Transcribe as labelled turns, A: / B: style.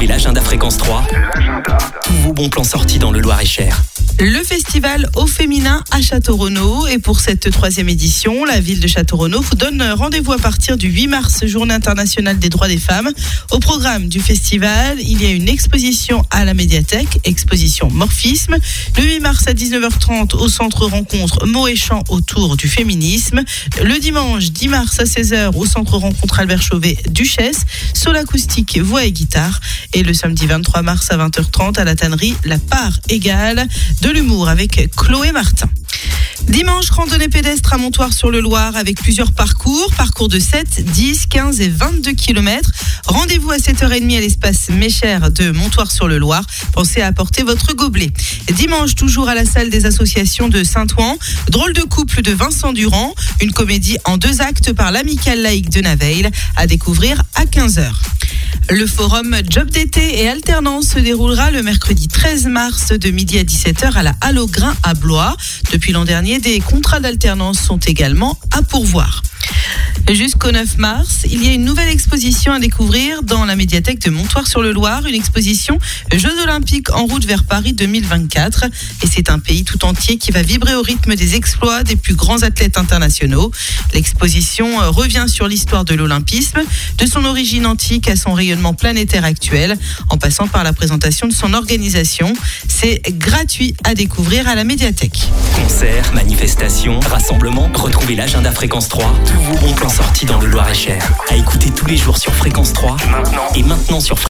A: Retrouvez l'agenda Fréquence 3. Tous vos bons plans sortis dans le Loir-et-Cher.
B: Le festival au féminin à Château-Renaud. Et pour cette troisième édition, la ville de Château-Renaud vous donne rendez-vous à partir du 8 mars, journée internationale des droits des femmes. Au programme du festival, il y a une exposition à la médiathèque, exposition Morphisme. Le 8 mars à 19h30 au centre rencontre et chants autour du féminisme. Le dimanche 10 mars à 16h au centre rencontre Albert Chauvet Duchesse, sol acoustique, voix et guitare. Et le samedi 23 mars à 20h30 à la tannerie La part égale de l'humour avec Chloé Martin. Dimanche, randonnée pédestre à Montoire sur le Loir avec plusieurs parcours, parcours de 7, 10, 15 et 22 km. Rendez-vous à 7h30 à l'espace Méchère de Montoire sur le Loir. Pensez à apporter votre gobelet. Dimanche, toujours à la salle des associations de Saint-Ouen, drôle de couple de Vincent Durand, une comédie en deux actes par l'amicale laïque de Naveil, à découvrir à 15h. Le forum Job d'été et alternance se déroulera le mercredi 13 mars de midi à 17h à la Halle à Blois. Depuis l'an dernier, des contrats d'alternance sont également à pourvoir. Jusqu'au 9 mars, il y a une nouvelle exposition à découvrir dans la médiathèque de Montoire-sur-le-Loir, une exposition Jeux olympiques en route vers Paris 2024. Et c'est un pays tout entier qui va vibrer au rythme des exploits des plus grands athlètes internationaux. L'exposition euh, revient sur l'histoire de l'olympisme, de son origine antique à son rayonnement planétaire actuel, en passant par la présentation de son organisation. C'est gratuit à découvrir à la médiathèque.
A: Concerts, manifestations, rassemblements. Retrouvez l'agenda Fréquence 3. Tous vos bons sortis dans le Loir-et-Cher. À écouter tous les jours sur Fréquence 3. Et maintenant sur